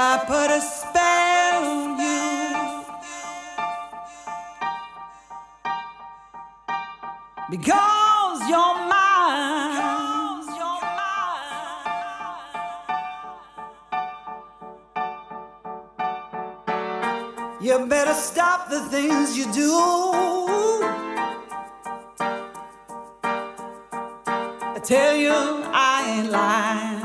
I put a spell on you because you're mine. You better stop the things you do. I tell you, I ain't lying.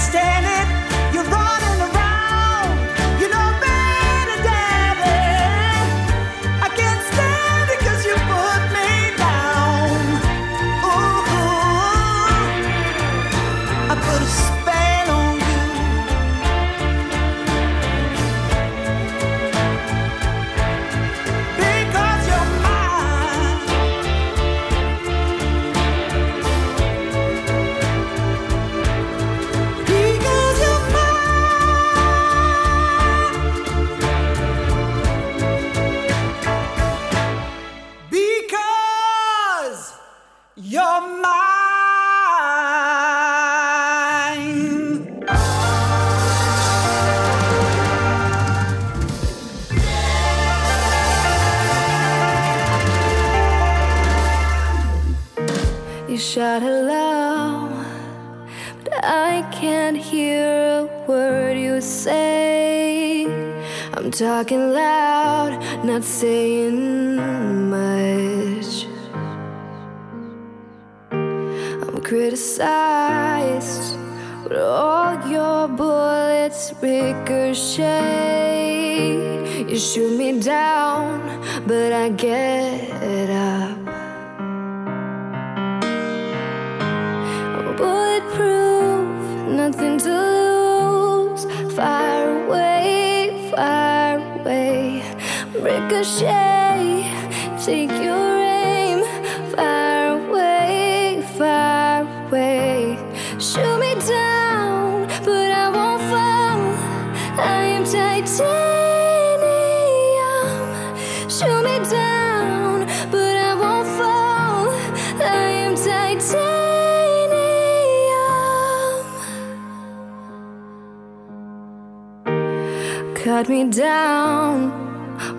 stand it. Talking loud, not saying much. I'm criticized, but all your bullets ricochet. You shoot me down, but I get up. Ricochet, take your aim. Far away, far away. Shoot me down, but I won't fall. I am titanium. Shoot me down, but I won't fall. I am titanium. cut me down.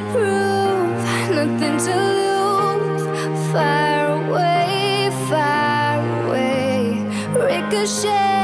I'm bulletproof, beautiful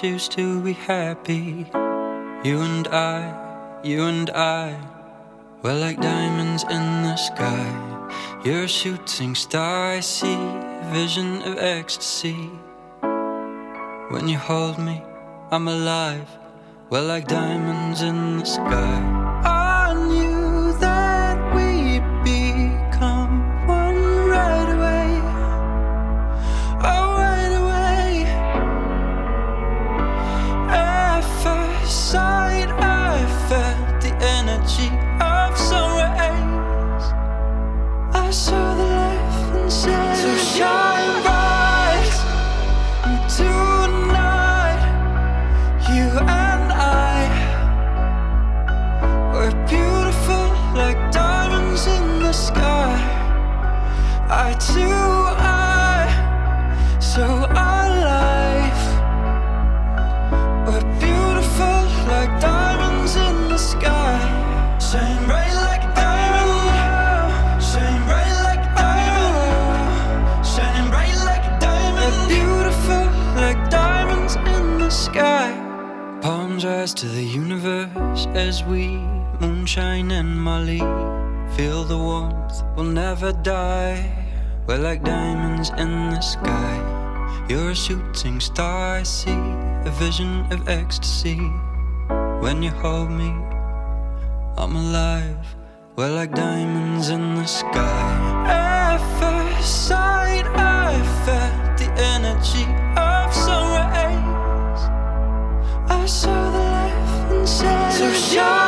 choose to be happy. You and I, you and I, we're like diamonds in the sky. You're a shooting star, I see a vision of ecstasy. When you hold me, I'm alive. We're like diamonds in the sky. As we moonshine and Molly feel the warmth. We'll never die. We're like diamonds in the sky. You're a shooting star. I see a vision of ecstasy. When you hold me, I'm alive. We're like diamonds in the sky. At first sight, I felt the energy so shine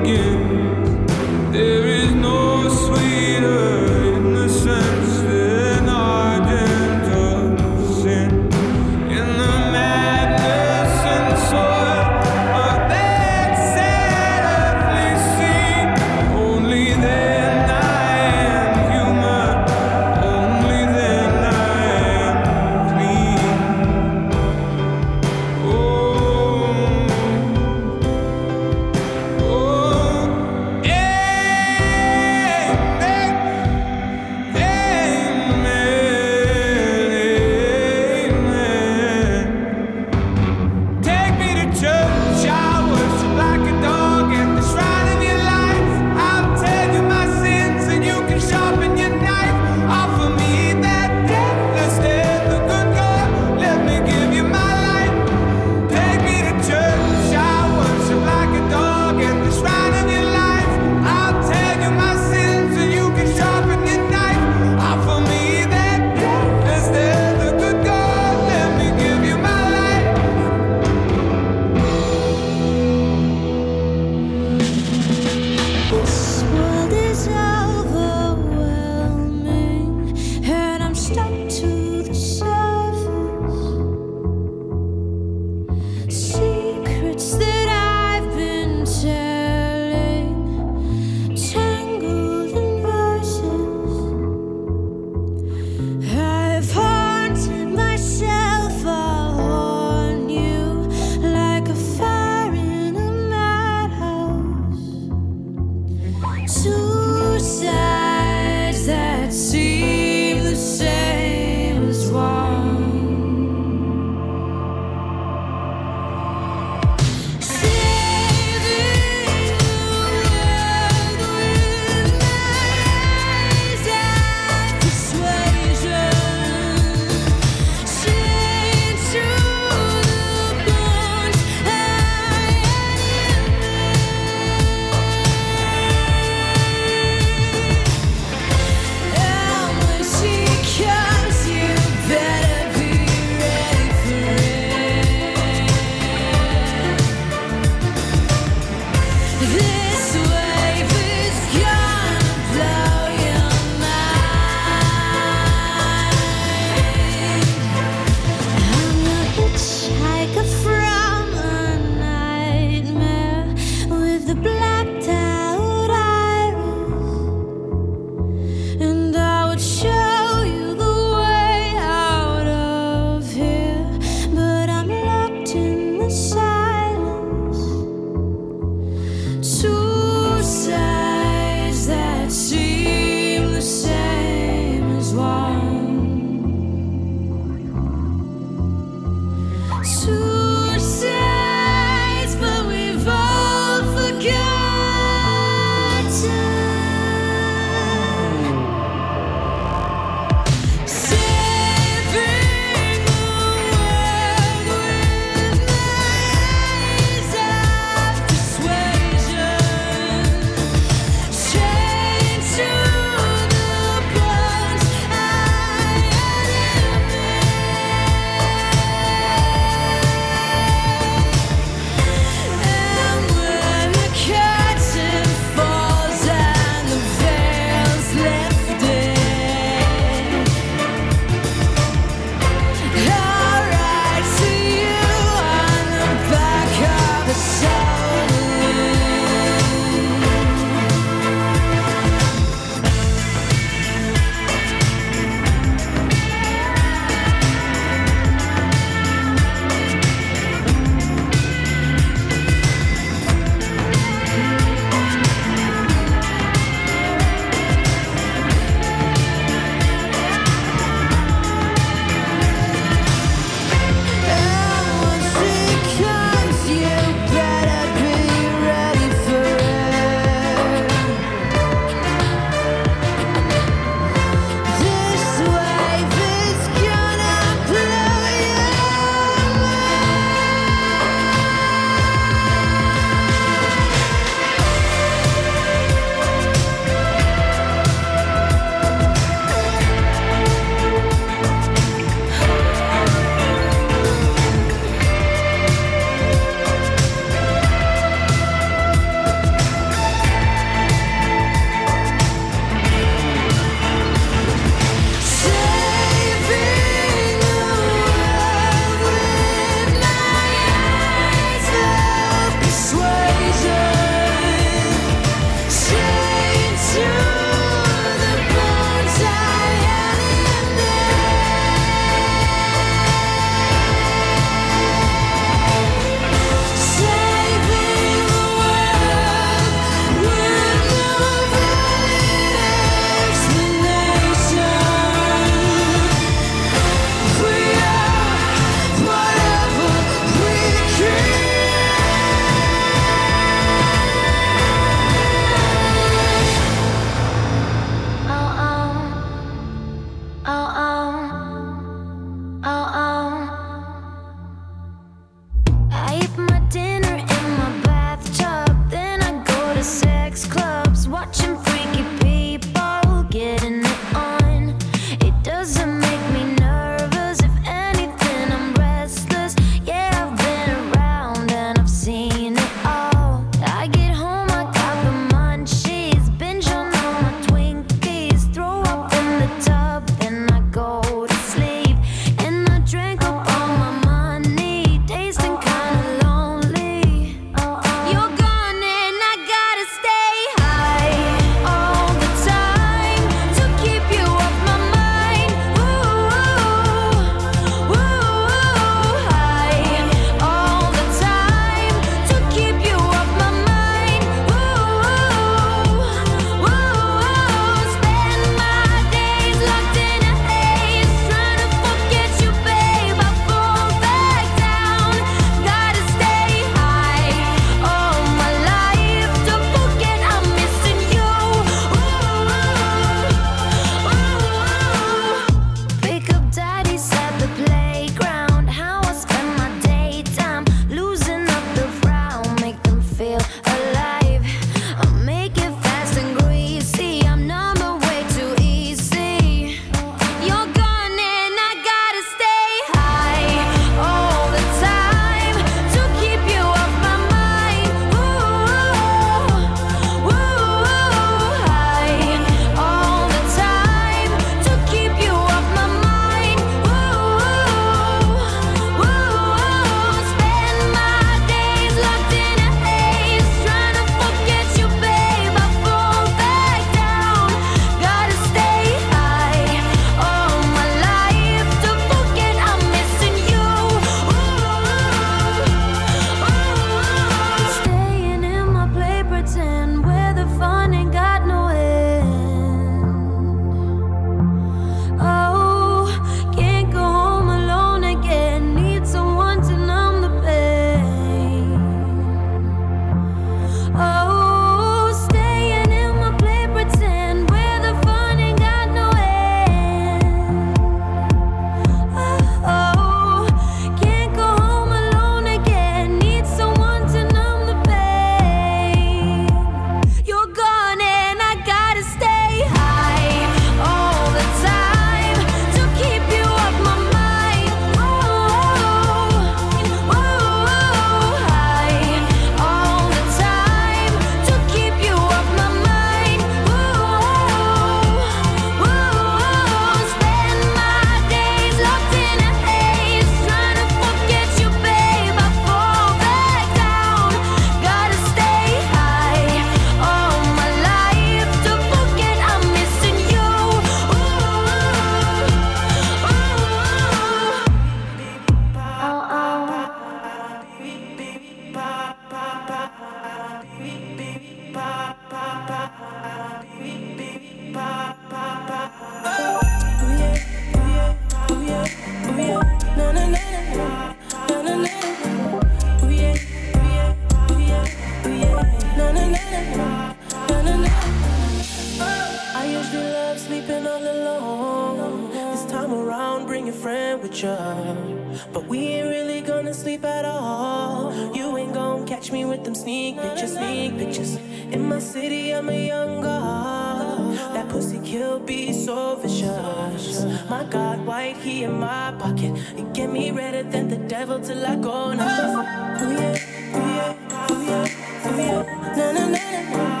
But we ain't really gonna sleep at all. You ain't gonna catch me with them sneak pictures, sneak pictures. In my city, I'm a young god. That pussy kill be so vicious. My God, white he in my pocket. It get me redder than the devil till I go now. Ooh yeah, ooh yeah, ooh yeah, ooh yeah. Na na na na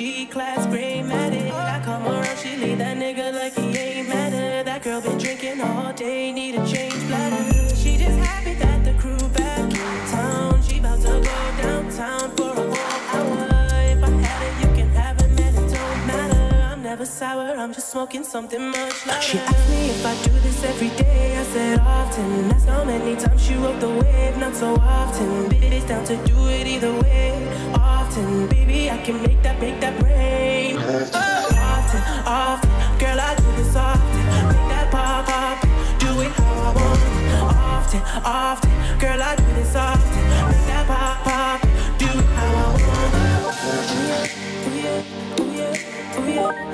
G-class gray matic. I come around, she leave that nigga like he ain't matter. That girl been drinking all day, need a change bladder. I'm just smoking something much lighter. She asked me if I do this every day, I said often. That's how many times she rode the wave, not so often. Bitch, down to do it either way, often. Baby, I can make that, make that rain. Often, often, girl, I do this often. Make that pop, pop, do it how I want. Often, often, girl, I do this often. Make that pop, pop, do it how I want. Ooh yeah, ooh yeah, ooh yeah, ooh yeah.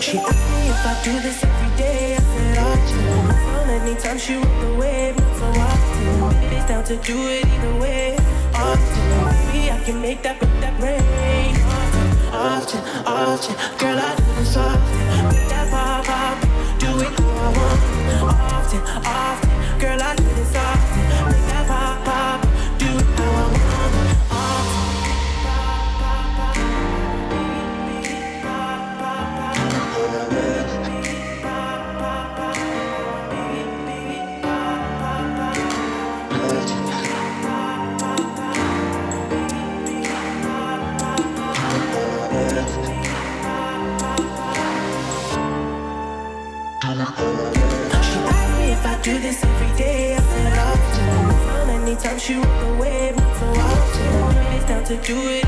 She asked me if I do this every day. I said often. So many times she rode the wave, not so often. It's down to do it either way. I can make that, that rain. Often, often, girl I do this often. Make that pop, pop, do it want. Often, often, girl I do this often. Do it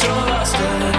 so lost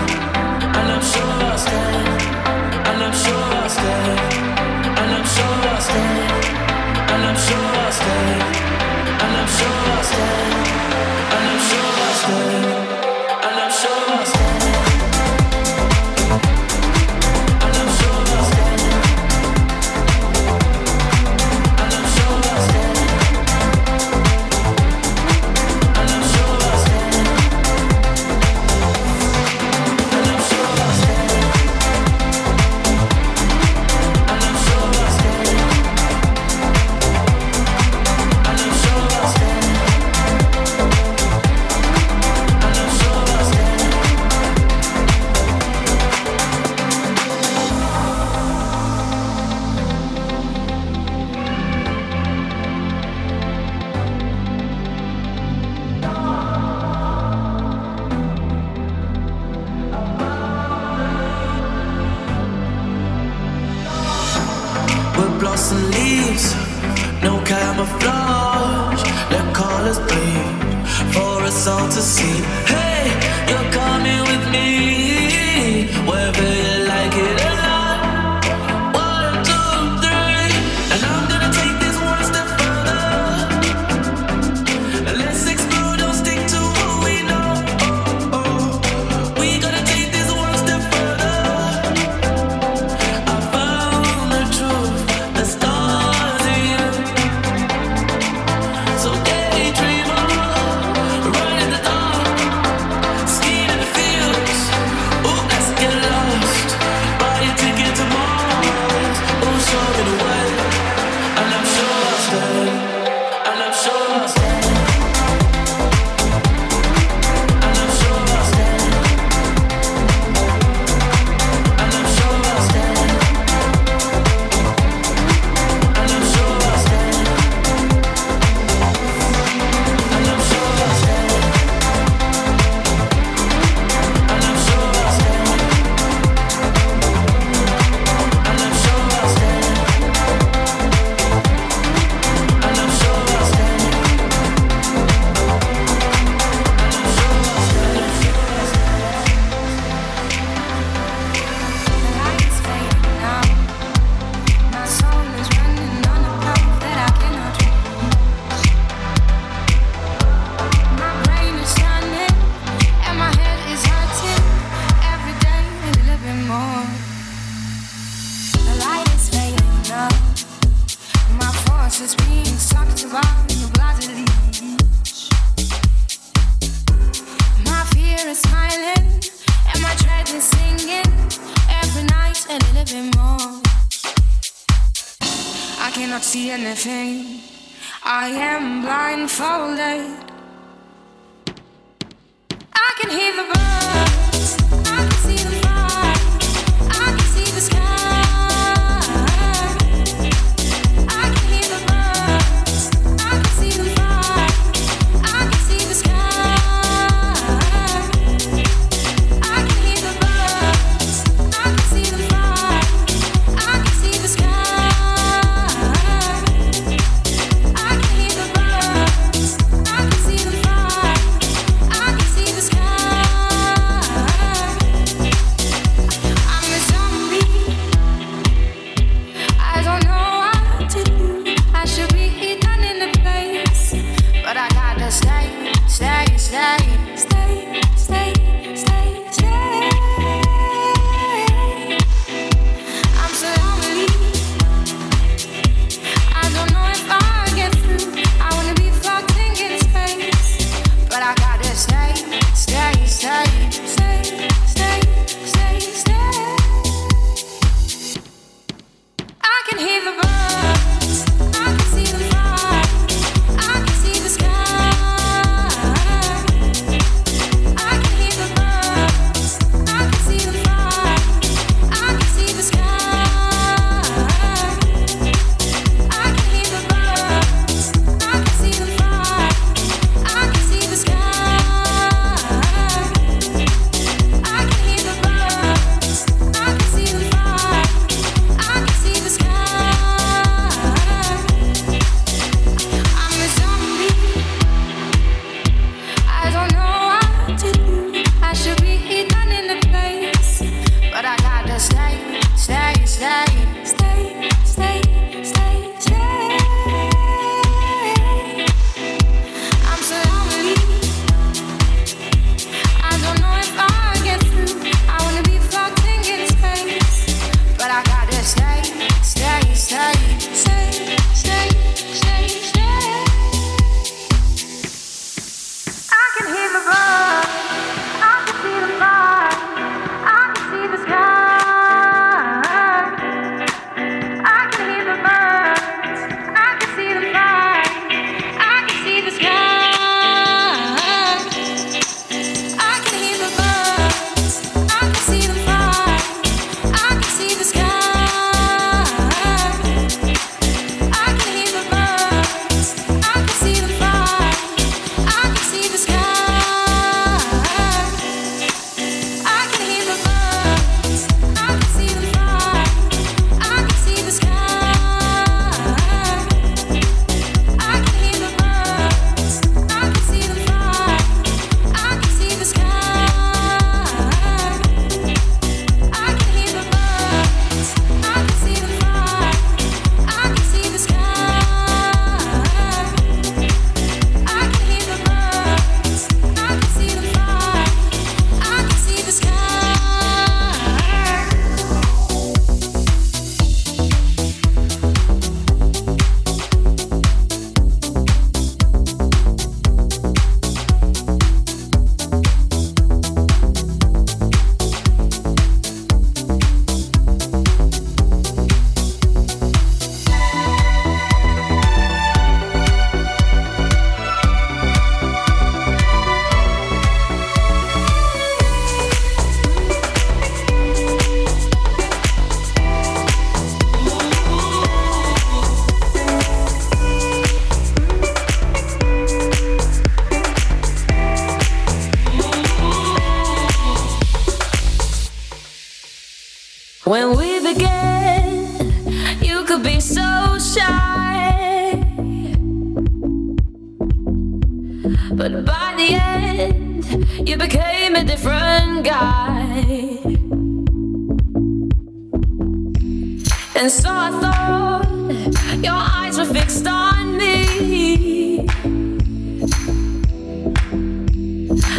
And so I thought your eyes were fixed on me.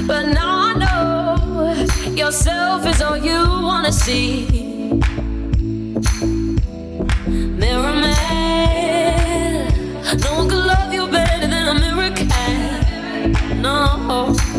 But now I know yourself is all you wanna see. Mirror man, no one could love you better than a mirror can. No.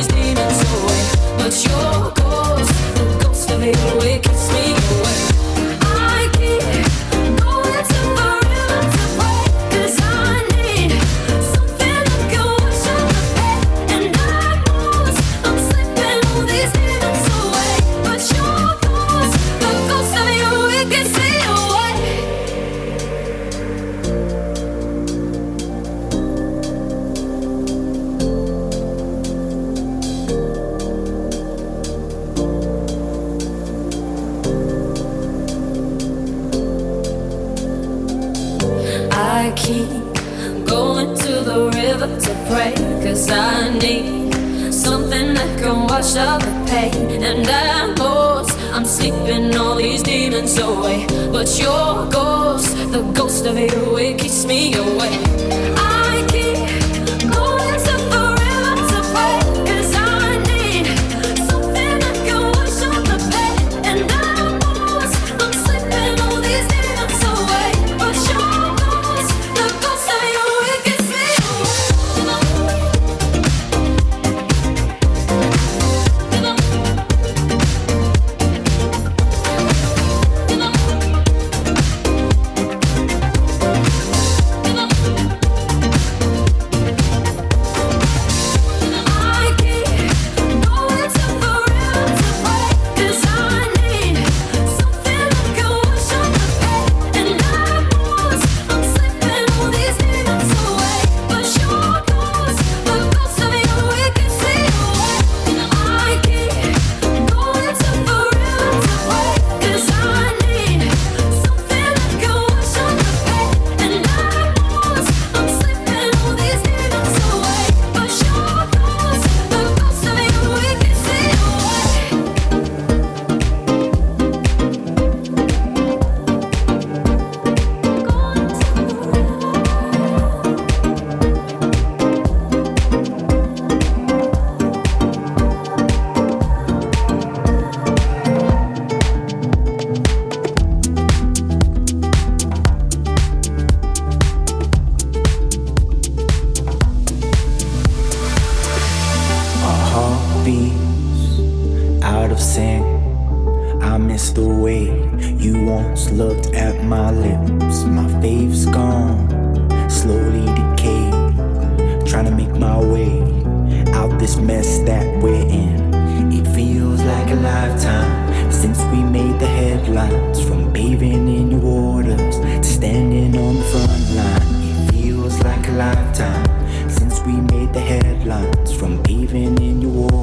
is demon soy, but you're I miss the way you once looked at my lips. My faith's gone, slowly decay. Trying to make my way out this mess that we're in. It feels like a lifetime since we made the headlines. From bathing in your waters to standing on the front line. It feels like a lifetime since we made the headlines. From bathing in your waters.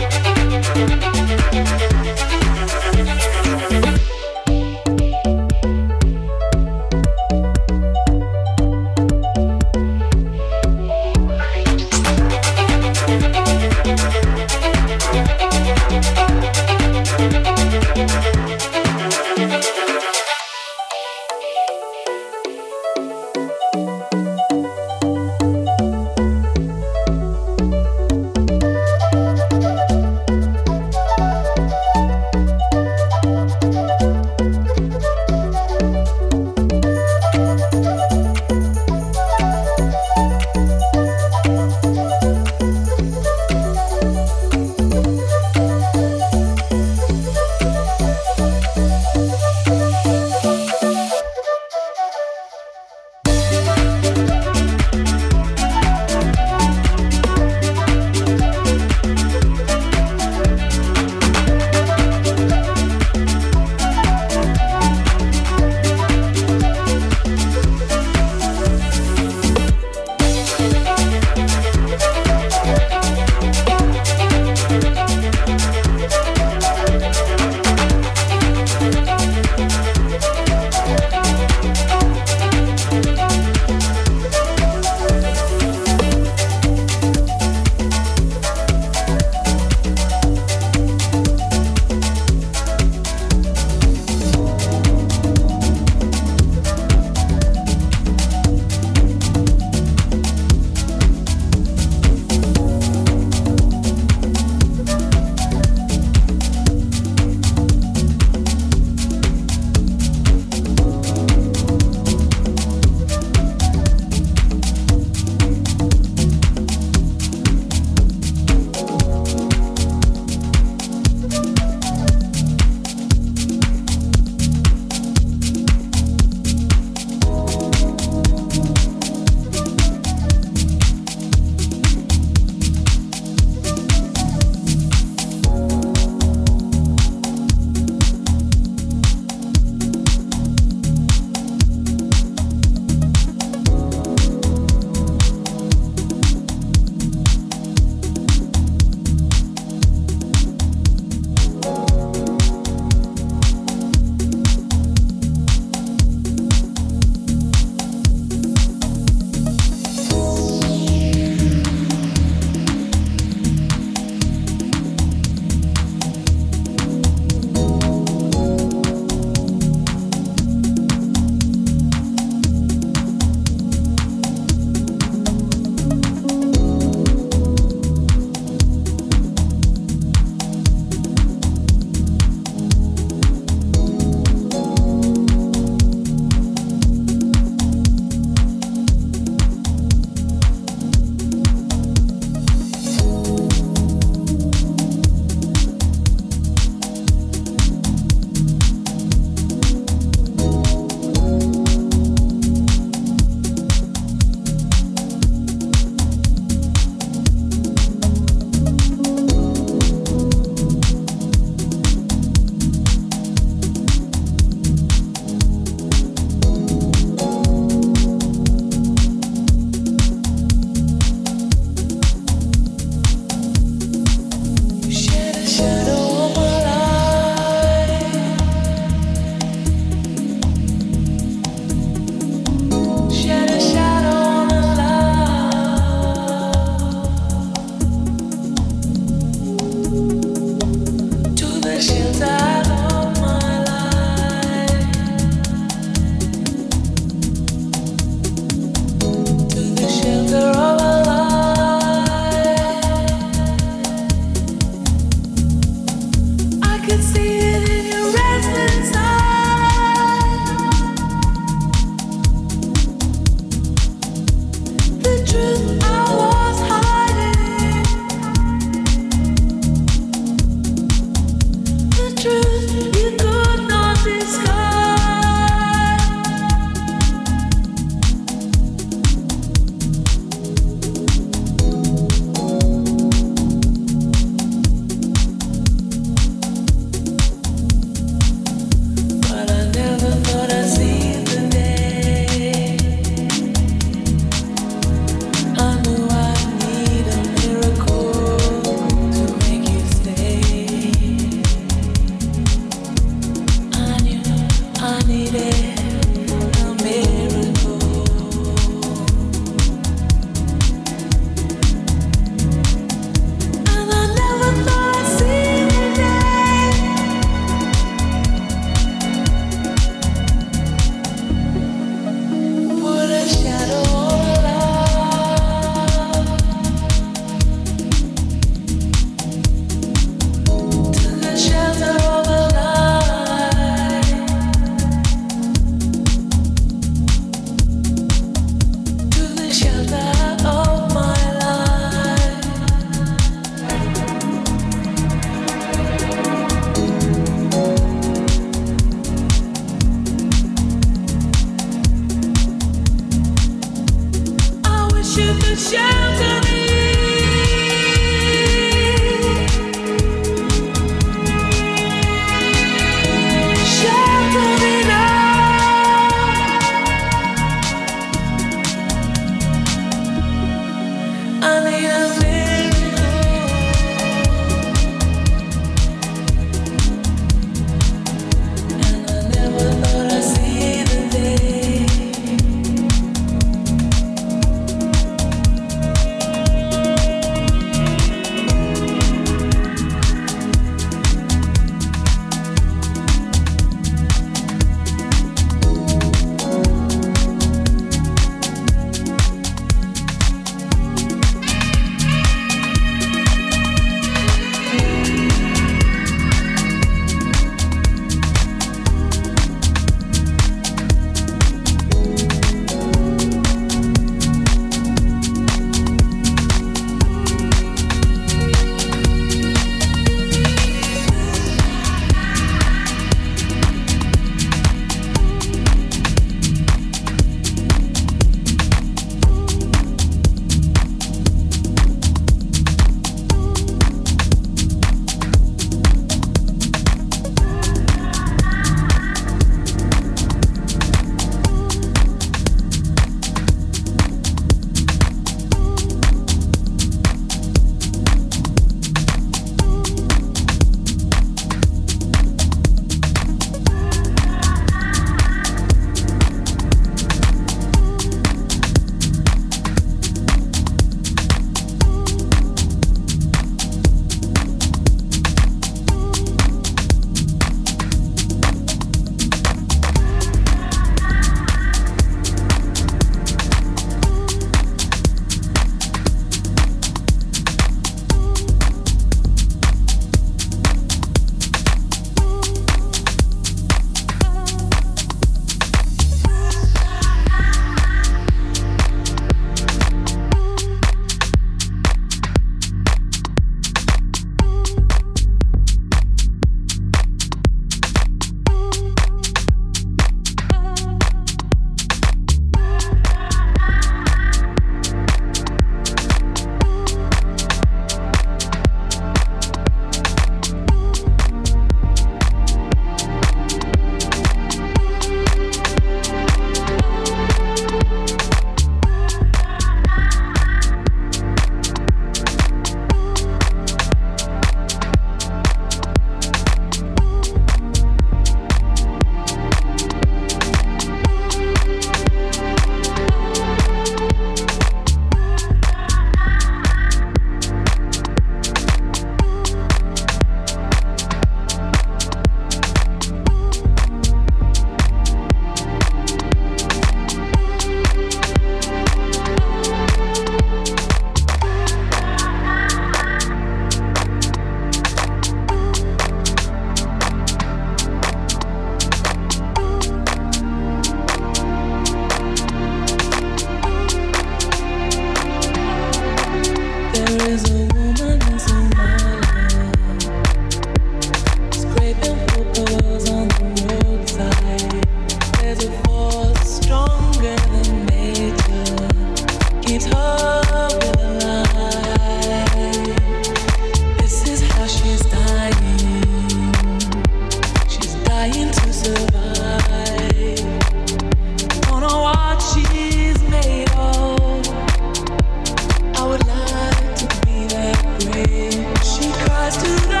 to the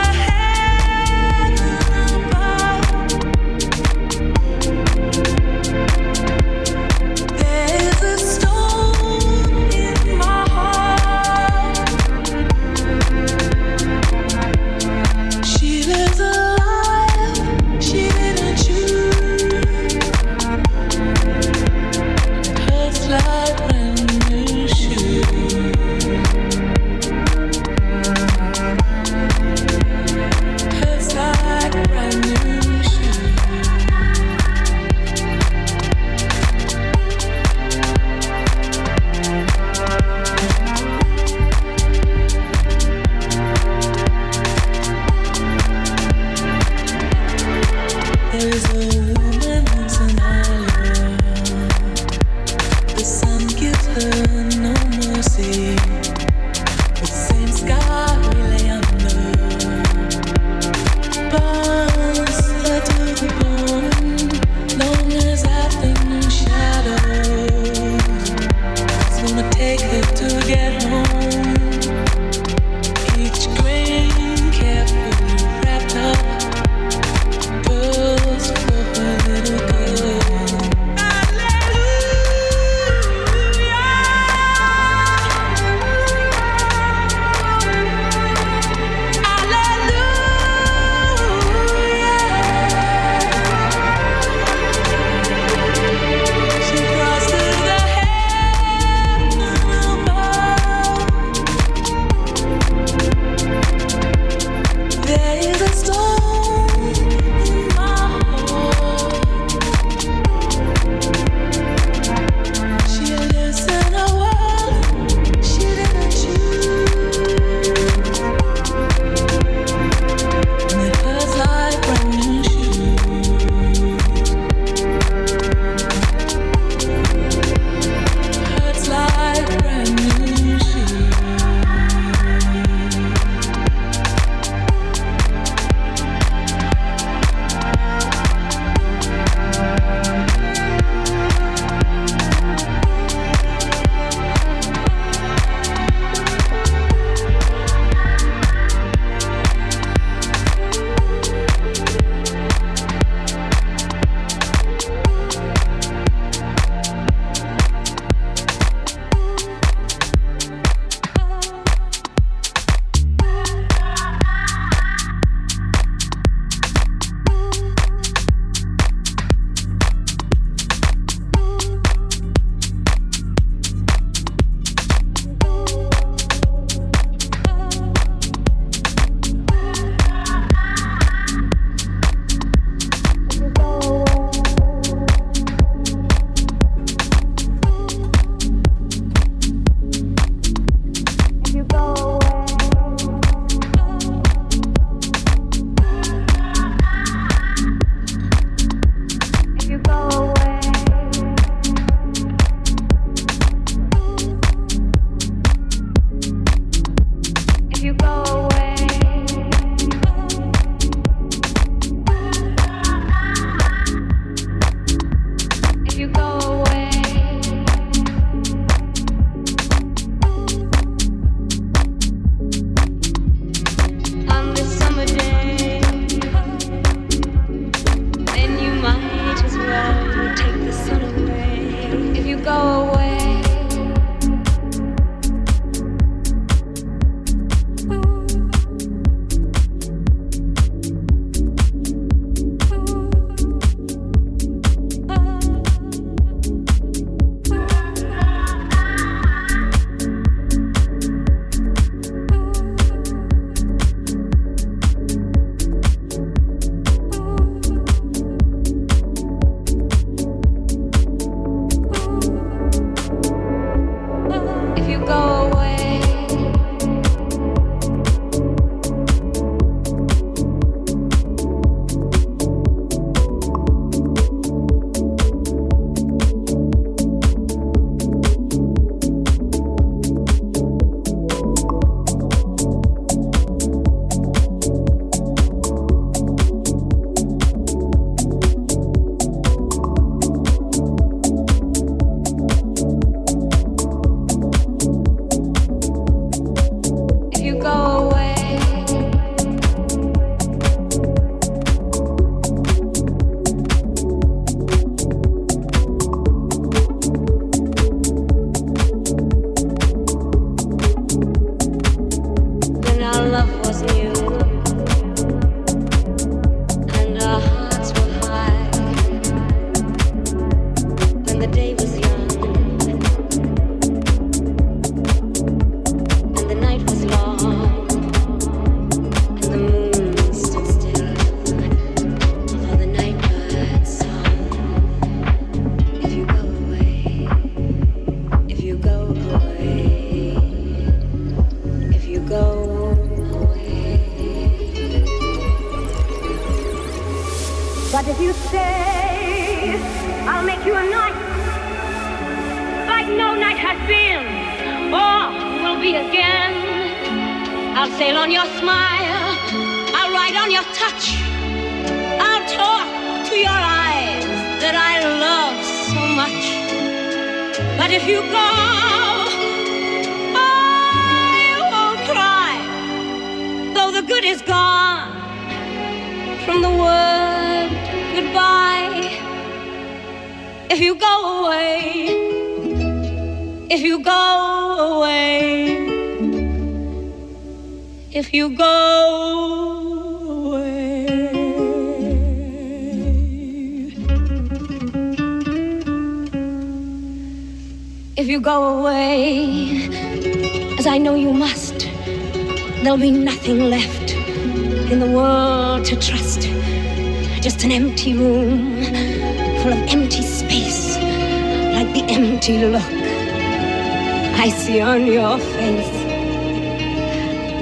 see on your face.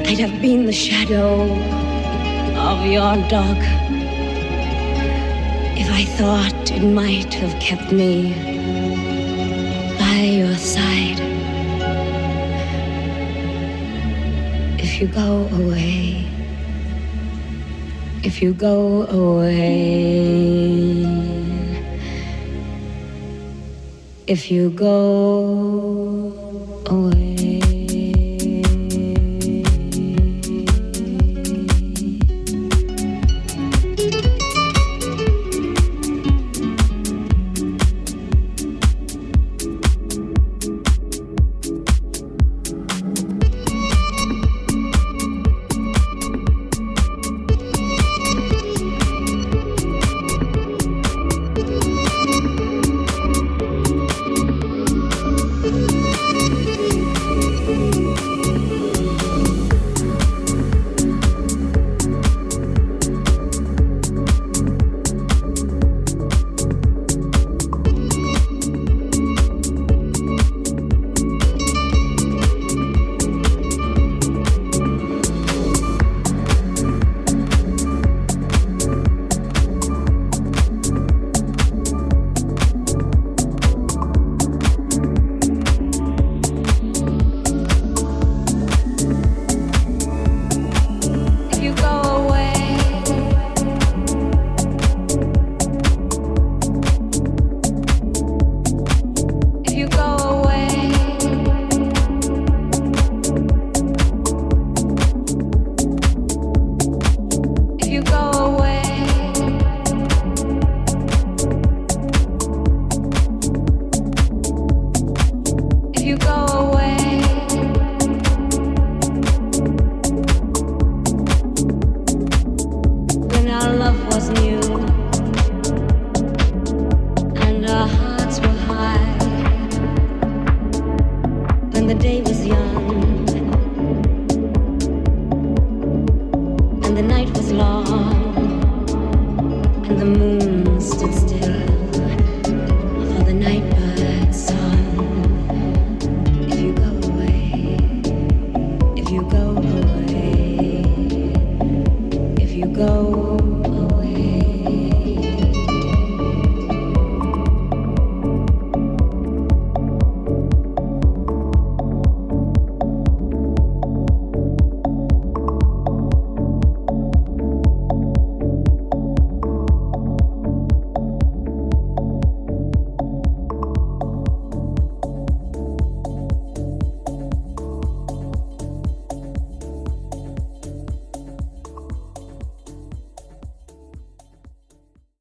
I'd have been the shadow of your dog if I thought it might have kept me by your side. If you go away, if you go away if you go